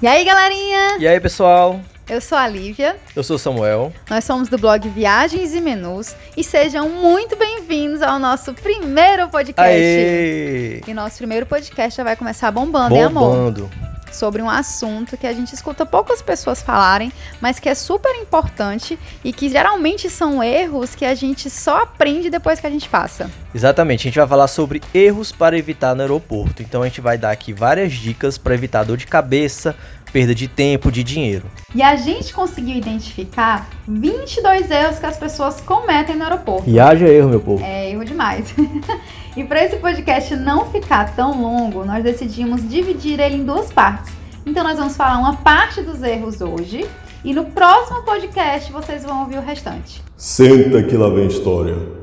E aí, galerinha? E aí, pessoal? Eu sou a Lívia. Eu sou o Samuel. Nós somos do blog Viagens e Menus e sejam muito bem-vindos ao nosso primeiro podcast. Aê! E nosso primeiro podcast já vai começar bombando, hein, amor? Bombando. Sobre um assunto que a gente escuta poucas pessoas falarem, mas que é super importante e que geralmente são erros que a gente só aprende depois que a gente passa. Exatamente, a gente vai falar sobre erros para evitar no aeroporto. Então a gente vai dar aqui várias dicas para evitar dor de cabeça, perda de tempo, de dinheiro. E a gente conseguiu identificar 22 erros que as pessoas cometem no aeroporto. E haja erro, meu povo. É erro demais. e para esse podcast não ficar tão longo, nós decidimos dividir ele em duas partes. Então nós vamos falar uma parte dos erros hoje e no próximo podcast vocês vão ouvir o restante. Senta que lá vem história.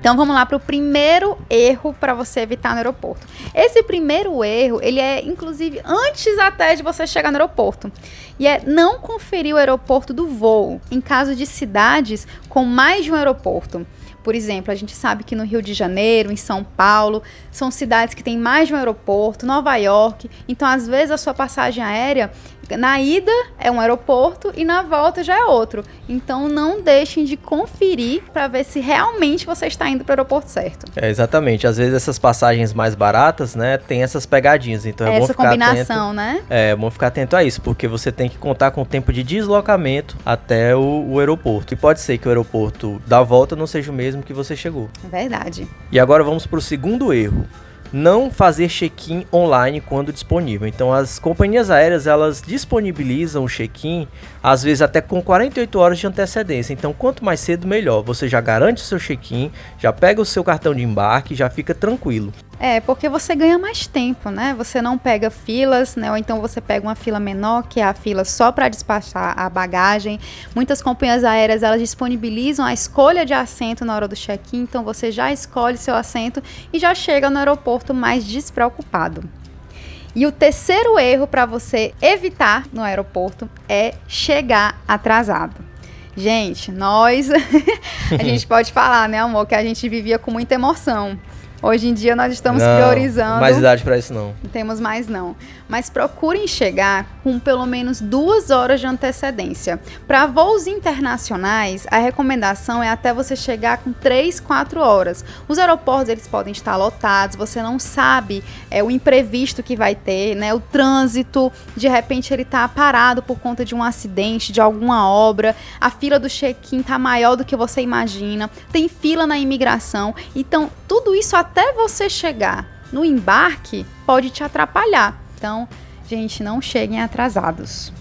Então vamos lá para o primeiro erro para você evitar no aeroporto. Esse primeiro erro, ele é inclusive antes até de você chegar no aeroporto. E é não conferir o aeroporto do voo em caso de cidades com mais de um aeroporto. Por exemplo, a gente sabe que no Rio de Janeiro, em São Paulo, são cidades que têm mais de um aeroporto, Nova York. Então, às vezes, a sua passagem aérea na ida é um aeroporto e na volta já é outro. Então não deixem de conferir para ver se realmente você está indo para o aeroporto certo. É, exatamente. Às vezes essas passagens mais baratas, né, tem essas pegadinhas. Então é Essa bom ficar combinação, atento. né? É, é bom ficar atento a isso, porque você tem que contar com o tempo de deslocamento até o, o aeroporto. E pode ser que o aeroporto da volta não seja o mesmo que você chegou. É verdade. E agora vamos para o segundo erro não fazer check-in online quando disponível. Então as companhias aéreas elas disponibilizam o check-in às vezes até com 48 horas de antecedência. Então quanto mais cedo melhor. Você já garante o seu check-in, já pega o seu cartão de embarque, já fica tranquilo. É, porque você ganha mais tempo, né? Você não pega filas, né? Ou então você pega uma fila menor, que é a fila só para despachar a bagagem. Muitas companhias aéreas, elas disponibilizam a escolha de assento na hora do check-in, então você já escolhe seu assento e já chega no aeroporto mais despreocupado. E o terceiro erro para você evitar no aeroporto é chegar atrasado. Gente, nós a gente pode falar, né, amor, que a gente vivia com muita emoção. Hoje em dia nós estamos não, priorizando. Mais idade para isso não. Não temos mais não. Mas procurem chegar com pelo menos duas horas de antecedência. Para voos internacionais, a recomendação é até você chegar com três, quatro horas. Os aeroportos eles podem estar lotados. Você não sabe é o imprevisto que vai ter, né? O trânsito, de repente ele está parado por conta de um acidente, de alguma obra. A fila do check-in tá maior do que você imagina. Tem fila na imigração. Então tudo isso até você chegar no embarque pode te atrapalhar. Então, gente, não cheguem atrasados.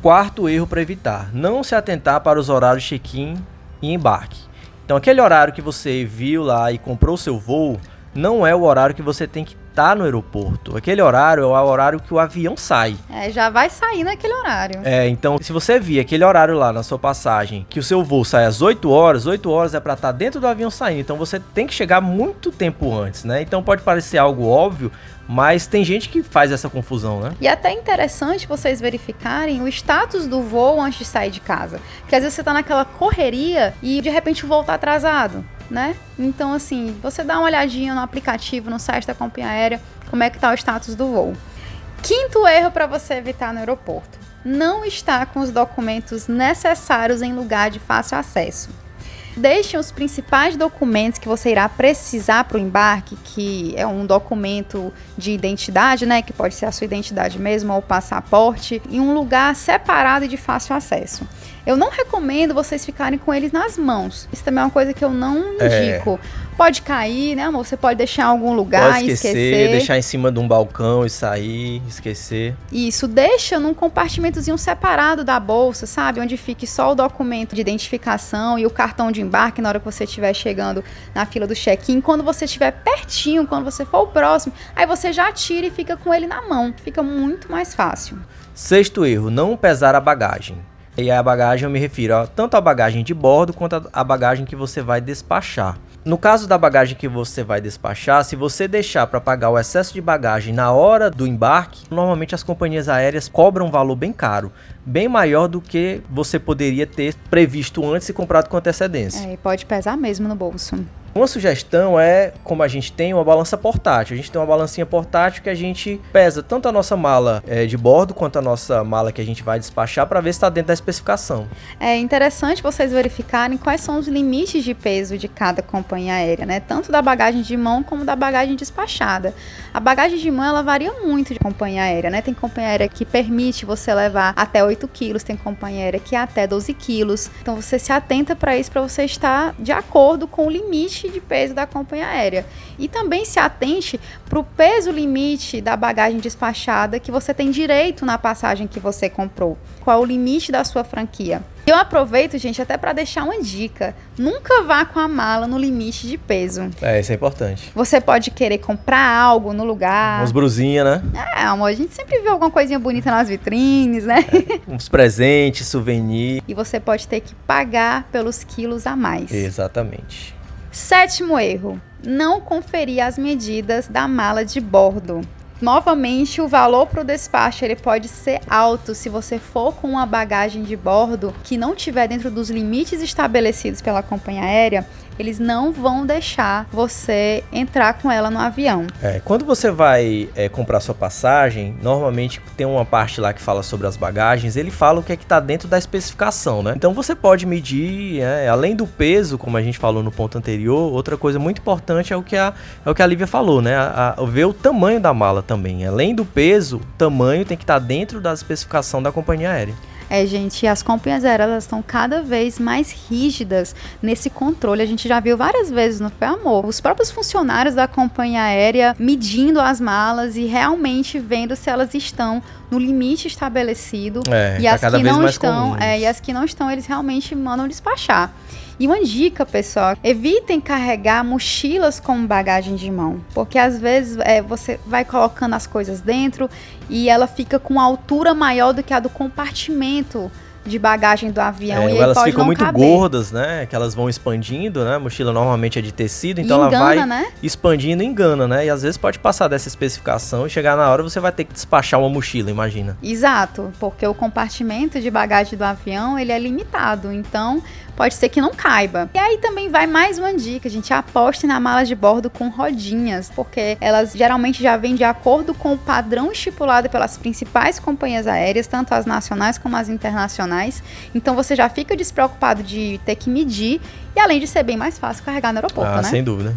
Quarto erro para evitar: não se atentar para os horários check-in e embarque. Então, aquele horário que você viu lá e comprou o seu voo, não é o horário que você tem que estar tá no aeroporto. Aquele horário é o horário que o avião sai. É, já vai sair naquele horário. É, então se você vir aquele horário lá na sua passagem, que o seu voo sai às 8 horas, 8 horas é para estar tá dentro do avião saindo. Então você tem que chegar muito tempo antes, né? Então pode parecer algo óbvio, mas tem gente que faz essa confusão, né? E até interessante vocês verificarem o status do voo antes de sair de casa. Porque às vezes você tá naquela correria e de repente o voo tá atrasado né? Então, assim, você dá uma olhadinha no aplicativo, no site da companhia aérea, como é que tá o status do voo. Quinto erro para você evitar no aeroporto: não estar com os documentos necessários em lugar de fácil acesso. Deixe os principais documentos que você irá precisar para o embarque, que é um documento de identidade, né, que pode ser a sua identidade mesmo ou passaporte, em um lugar separado e de fácil acesso. Eu não recomendo vocês ficarem com eles nas mãos. Isso também é uma coisa que eu não é. indico. É. Pode cair, né, amor? Você pode deixar em algum lugar pode esquecer, esquecer. deixar em cima de um balcão e sair, esquecer. Isso, deixa num compartimentozinho separado da bolsa, sabe? Onde fique só o documento de identificação e o cartão de embarque na hora que você estiver chegando na fila do check-in. Quando você estiver pertinho, quando você for o próximo, aí você já tira e fica com ele na mão. Fica muito mais fácil. Sexto erro, não pesar a bagagem. E a bagagem eu me refiro a tanto a bagagem de bordo quanto a bagagem que você vai despachar. No caso da bagagem que você vai despachar, se você deixar para pagar o excesso de bagagem na hora do embarque, normalmente as companhias aéreas cobram um valor bem caro, bem maior do que você poderia ter previsto antes e comprado com antecedência. É, e pode pesar mesmo no bolso. Uma sugestão é, como a gente tem uma balança portátil, a gente tem uma balancinha portátil que a gente pesa tanto a nossa mala é, de bordo quanto a nossa mala que a gente vai despachar para ver se está dentro da especificação. É interessante vocês verificarem quais são os limites de peso de cada companhia aérea, né? Tanto da bagagem de mão como da bagagem despachada. A bagagem de mão ela varia muito de companhia aérea, né? Tem companhia aérea que permite você levar até 8 quilos, tem companhia aérea que é até 12 quilos. Então você se atenta para isso para você estar de acordo com o limite limite de peso da companhia aérea. E também se atente para o peso limite da bagagem despachada que você tem direito na passagem que você comprou. Qual o limite da sua franquia? Eu aproveito, gente, até para deixar uma dica. Nunca vá com a mala no limite de peso. É, isso é importante. Você pode querer comprar algo no lugar. Uns brusinha, né? É, amor, a gente sempre vê alguma coisinha bonita nas vitrines, né? É, uns presentes, souvenir. E você pode ter que pagar pelos quilos a mais. Exatamente. Sétimo erro: não conferir as medidas da mala de bordo. Novamente, o valor para o despacho ele pode ser alto se você for com uma bagagem de bordo que não estiver dentro dos limites estabelecidos pela companhia aérea eles não vão deixar você entrar com ela no avião. É, quando você vai é, comprar sua passagem, normalmente tem uma parte lá que fala sobre as bagagens, ele fala o que é que está dentro da especificação, né? Então você pode medir, é, além do peso, como a gente falou no ponto anterior, outra coisa muito importante é o que a, é o que a Lívia falou, né? A, a, ver o tamanho da mala também. Além do peso, o tamanho tem que estar tá dentro da especificação da companhia aérea. É, gente, as companhias aéreas estão cada vez mais rígidas nesse controle. A gente já viu várias vezes no Pé Amor. Os próprios funcionários da companhia aérea medindo as malas e realmente vendo se elas estão no limite estabelecido. É, e tá as que não estão, é, e as que não estão, eles realmente mandam despachar. E uma dica, pessoal, evitem carregar mochilas com bagagem de mão, porque às vezes é, você vai colocando as coisas dentro e ela fica com altura maior do que a do compartimento de bagagem do avião. É, e elas ficam muito caber. gordas, né? Que elas vão expandindo, né? A mochila normalmente é de tecido, então engana, ela vai né? expandindo e engana, né? E às vezes pode passar dessa especificação e chegar na hora você vai ter que despachar uma mochila, imagina. Exato, porque o compartimento de bagagem do avião ele é limitado, então pode ser que não caiba. E aí também vai mais uma dica, gente, aposte na mala de bordo com rodinhas, porque elas geralmente já vêm de acordo com o padrão estipulado pelas principais companhias aéreas, tanto as nacionais como as internacionais. Então você já fica despreocupado de ter que medir e além de ser bem mais fácil carregar no aeroporto, ah, né? Sem dúvida.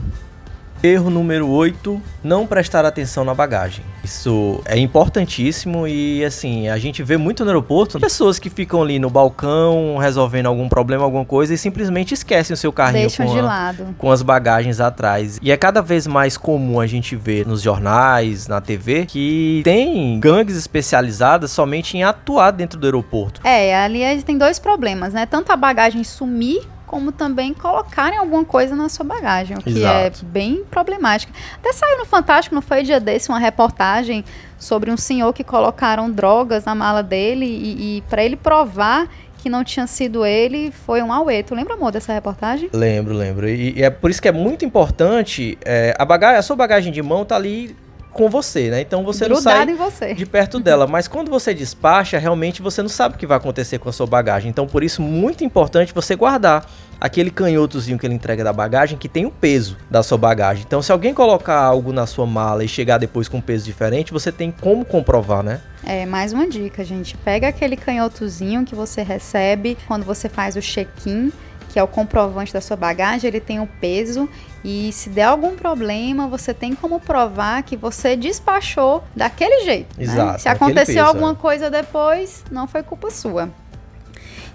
Erro número 8, não prestar atenção na bagagem. Isso é importantíssimo e assim, a gente vê muito no aeroporto pessoas que ficam ali no balcão resolvendo algum problema, alguma coisa e simplesmente esquecem o seu carrinho Deixam com, de a, lado. com as bagagens atrás. E é cada vez mais comum a gente ver nos jornais, na TV, que tem gangues especializadas somente em atuar dentro do aeroporto. É, ali tem dois problemas, né? Tanto a bagagem sumir como também colocarem alguma coisa na sua bagagem, o que é Exato. é bem problemático. Até saiu no Fantástico, não foi dia desse, uma reportagem sobre um senhor que colocaram drogas na mala dele e, e para ele provar que não tinha sido ele, foi um auê. Tu lembra, amor, dessa reportagem? Lembro, lembro. E, e é por isso que é muito importante, é, a, bagagem, a sua bagagem de mão tá ali com você, né? Então você Grudado não sai de perto dela. Mas quando você despacha, realmente você não sabe o que vai acontecer com a sua bagagem. Então, por isso, muito importante você guardar aquele canhotozinho que ele entrega da bagagem que tem o peso da sua bagagem. Então, se alguém colocar algo na sua mala e chegar depois com um peso diferente, você tem como comprovar, né? É, mais uma dica, gente. Pega aquele canhotozinho que você recebe quando você faz o check-in que é o comprovante da sua bagagem, ele tem o um peso e se der algum problema, você tem como provar que você despachou daquele jeito. Né? Exato. Se aconteceu peso, alguma é. coisa depois, não foi culpa sua.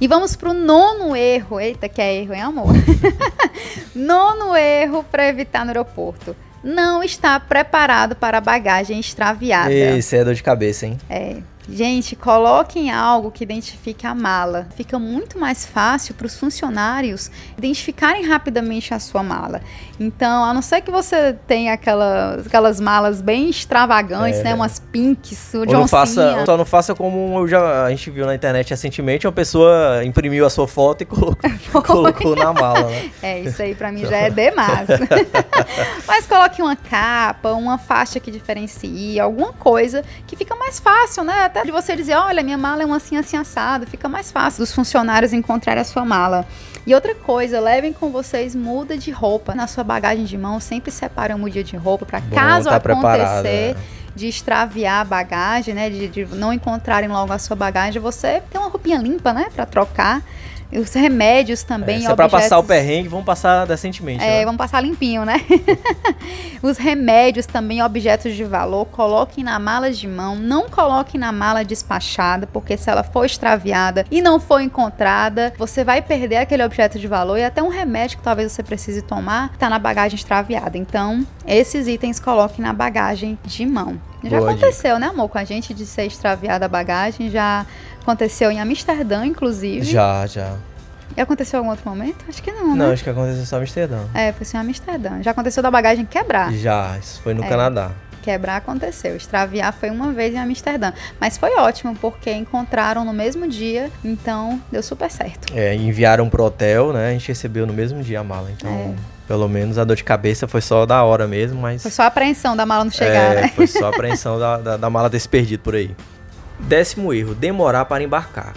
E vamos pro nono erro. Eita, que é erro, hein, amor? nono erro para evitar no aeroporto. Não está preparado para a bagagem extraviada. Esse é dor de cabeça, hein? É. Gente, coloquem algo que identifique a mala. Fica muito mais fácil para os funcionários identificarem rapidamente a sua mala. Então, a não ser que você tenha aquelas, aquelas malas bem extravagantes, É. né? Umas pinks, Ou de não faça, só não faça como eu já, a gente viu na internet recentemente, uma pessoa imprimiu a sua foto e colocou, colocou na mala, né? É, isso aí pra mim já é demais. Mas coloque uma capa, uma faixa que diferencie, alguma coisa que fica mais fácil, né? Até de você dizer, olha, minha mala é um assim, assim, assado. Fica mais fácil dos funcionários encontrarem a sua mala. E outra coisa, levem com vocês muda de roupa. Na sua bagagem de mão, sempre separe uma muda de roupa para caso tá acontecer de extraviar a bagagem, né? De, de, não encontrarem logo a sua bagagem, você tem uma roupinha limpa, né? Para trocar. Os remédios também. É, se é pra passar o perrengue, vamos passar decentemente. É, né? vamos passar limpinho, né? Os remédios também, objetos de valor, coloquem na mala de mão. Não coloquem na mala despachada, porque se ela for extraviada e não for encontrada, você vai perder aquele objeto de valor e até um remédio que talvez você precise tomar tá na bagagem extraviada. Então, esses itens coloquem na bagagem de mão. Já Boa aconteceu, dica. né, amor, com a gente de ser extraviada a bagagem, já Aconteceu em Amsterdã, inclusive. Já, já. E aconteceu em algum outro momento? Acho que não, Não, né? acho que aconteceu só em Amsterdã. É, foi só em Amsterdã. Já aconteceu da bagagem quebrar. Já, isso foi no é, Canadá. Quebrar aconteceu. Extraviar foi uma vez em Amsterdã. Mas foi ótimo, porque encontraram no mesmo dia, então deu super certo. É, enviaram pro hotel, né? A gente recebeu no mesmo dia a mala, então... É. Pelo menos a dor de cabeça foi só da hora mesmo, mas... Foi só a apreensão da mala não chegar, é, né? foi só a apreensão da, da, da mala desse perdido por aí. Décimo erro, demorar para embarcar.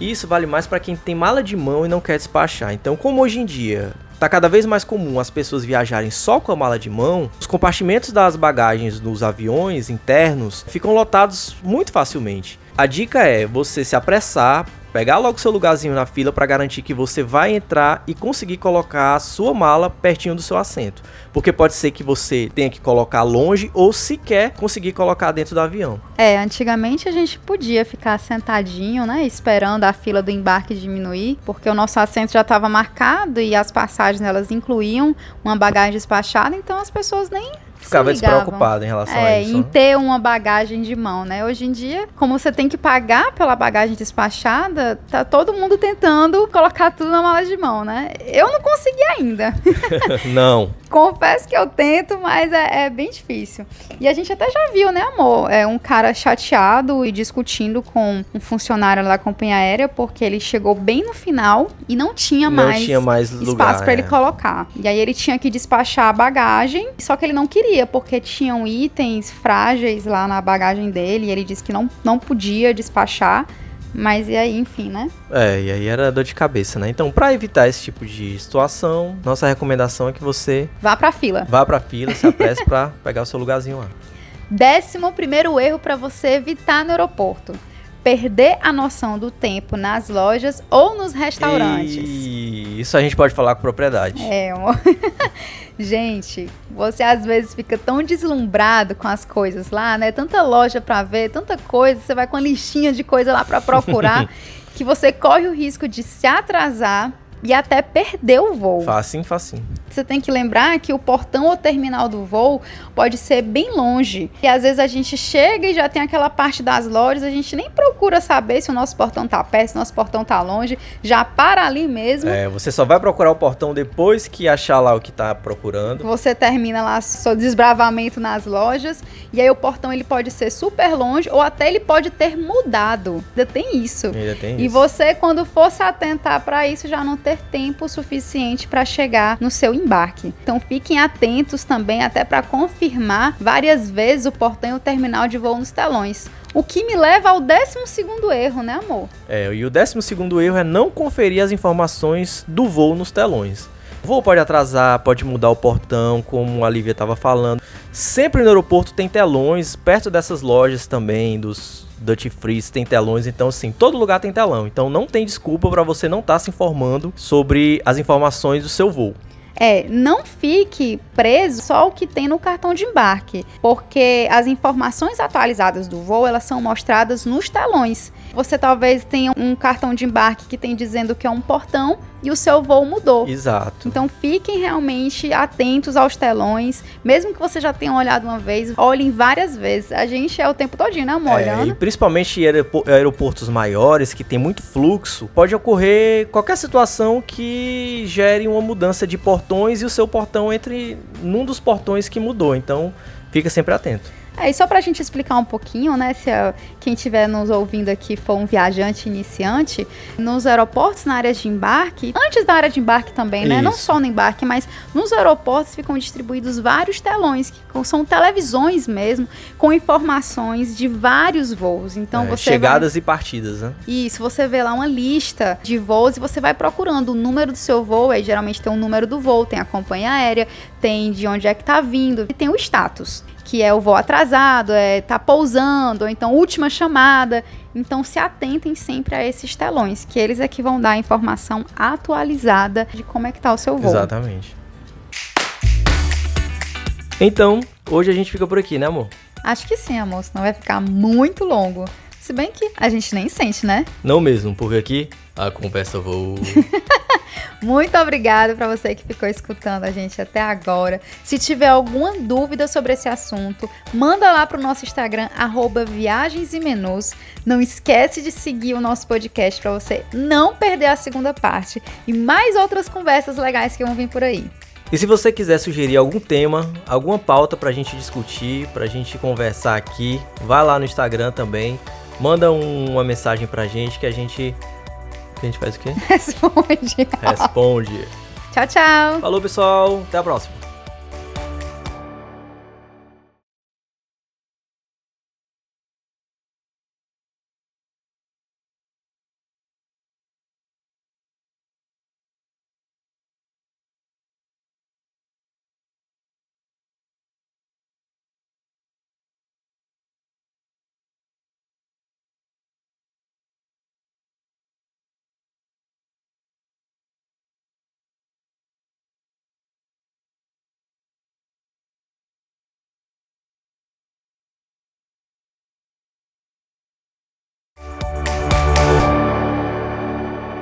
Isso vale mais para quem tem mala de mão e não quer despachar. Então, como hoje em dia está cada vez mais comum as pessoas viajarem só com a mala de mão, os compartimentos das bagagens nos aviões internos ficam lotados muito facilmente. A dica é você se apressar, pegar logo seu lugarzinho na fila para garantir que você vai entrar e conseguir colocar a sua mala pertinho do seu assento. Porque pode ser que você tenha que colocar longe ou sequer conseguir colocar dentro do avião. É, antigamente a gente podia ficar sentadinho, né, esperando a fila do embarque diminuir, porque o nosso assento já estava marcado e as passagens elas incluíam uma bagagem despachada, então as pessoas nem ficava despreocupado em relação é, a isso. Em né? ter uma bagagem de mão, né? Hoje em dia, como você tem que pagar pela bagagem despachada, tá todo mundo tentando colocar tudo na mala de mão, né? Eu não consegui ainda. não. Confesso que eu tento, mas é, é, bem difícil. E a gente até já viu, né, amor? É um cara chateado e discutindo com um funcionário da companhia aérea porque ele chegou bem no final e não tinha não mais, tinha mais espaço para é. ele colocar. E aí ele tinha que despachar a bagagem, só que ele não queria porque tinham itens frágeis lá na bagagem dele e ele disse que não, não podia despachar. Mas e aí, enfim, né? É, e aí era dor de cabeça, né? Então, para evitar esse tipo de situação, nossa recomendação é que você vá pra fila. Vá pra fila, se apresse pra pegar o seu lugarzinho lá. Décimo primeiro erro para você evitar no aeroporto perder a noção do tempo nas lojas ou nos restaurantes. E isso a gente pode falar com propriedade. É, amor. gente, você às vezes fica tão deslumbrado com as coisas lá, né? Tanta loja para ver, tanta coisa, você vai com a listinha de coisa lá para procurar, que você corre o risco de se atrasar e até perder o voo. Facinho, facinho. Você tem que lembrar que o portão ou terminal do voo pode ser bem longe. E às vezes a gente chega e já tem aquela parte das lojas, a gente nem procura saber se o nosso portão tá perto, se o nosso portão tá longe, já para ali mesmo. É, você só vai procurar o portão depois que achar lá o que tá procurando. Você termina lá seu desbravamento nas lojas e aí o portão ele pode ser super longe ou até ele pode ter mudado. Ainda tem isso. Ainda tem e isso. você quando for se atentar para isso já não ter ter tempo suficiente para chegar no seu embarque. Então fiquem atentos também até para confirmar várias vezes o portão e o terminal de voo nos telões. O que me leva ao 12 erro, né, amor? É, e o 12 erro é não conferir as informações do voo nos telões. O voo pode atrasar, pode mudar o portão, como a Lívia estava falando. Sempre no aeroporto tem telões, perto dessas lojas também, dos Duty Free tem telões, então assim, todo lugar tem telão. Então não tem desculpa para você não estar tá se informando sobre as informações do seu voo. É, não fique preso só ao que tem no cartão de embarque, porque as informações atualizadas do voo, elas são mostradas nos telões. Você talvez tenha um cartão de embarque que tem dizendo que é um portão e o seu voo mudou. Exato. Então fiquem realmente atentos aos telões, mesmo que você já tenha olhado uma vez, olhem várias vezes. A gente é o tempo todinho, né, amor? É, e principalmente em aeroportos maiores que tem muito fluxo, pode ocorrer qualquer situação que gere uma mudança de portões e o seu portão entre num dos portões que mudou. Então fica sempre atento. É, e só pra gente explicar um pouquinho, né, se a, quem estiver nos ouvindo aqui for um viajante iniciante, nos aeroportos, na área de embarque, antes da área de embarque também, né, não Isso. só no embarque, mas nos aeroportos ficam distribuídos vários telões, que são televisões mesmo, com informações de vários voos. Então É, você vai- chegadas e partidas, né? isso, você vê lá uma lista de voos e você vai procurando o número do seu voo, aí geralmente tem o número do voo, tem a companhia aérea, tem de onde é que tá vindo, e tem o status, que é o voo atrasado, é tá pousando, ou então última chamada. Então se atentem sempre a esses telões, que eles é que vão dar a informação atualizada de como é que tá o seu voo. Exatamente. Então, hoje a gente fica por aqui, né, amor? Acho que sim, amor, senão vai ficar muito longo. Se bem que a gente nem sente, né? Não mesmo, porque aqui a conversa voa. Muito obrigada para você que ficou escutando a gente até agora. Se tiver alguma dúvida sobre esse assunto, manda lá pro nosso Instagram arroba Viagens e Menus. Não esquece de seguir o nosso podcast para você não perder a segunda parte e mais outras conversas legais que vão vir por aí. E se você quiser sugerir algum tema, alguma pauta pra gente discutir, pra gente conversar aqui, vai lá no Instagram também, manda um- uma mensagem pra gente que a gente. Que a gente faz o quê? Responde. Responde. Tchau, tchau. Falou, pessoal. Até a próxima.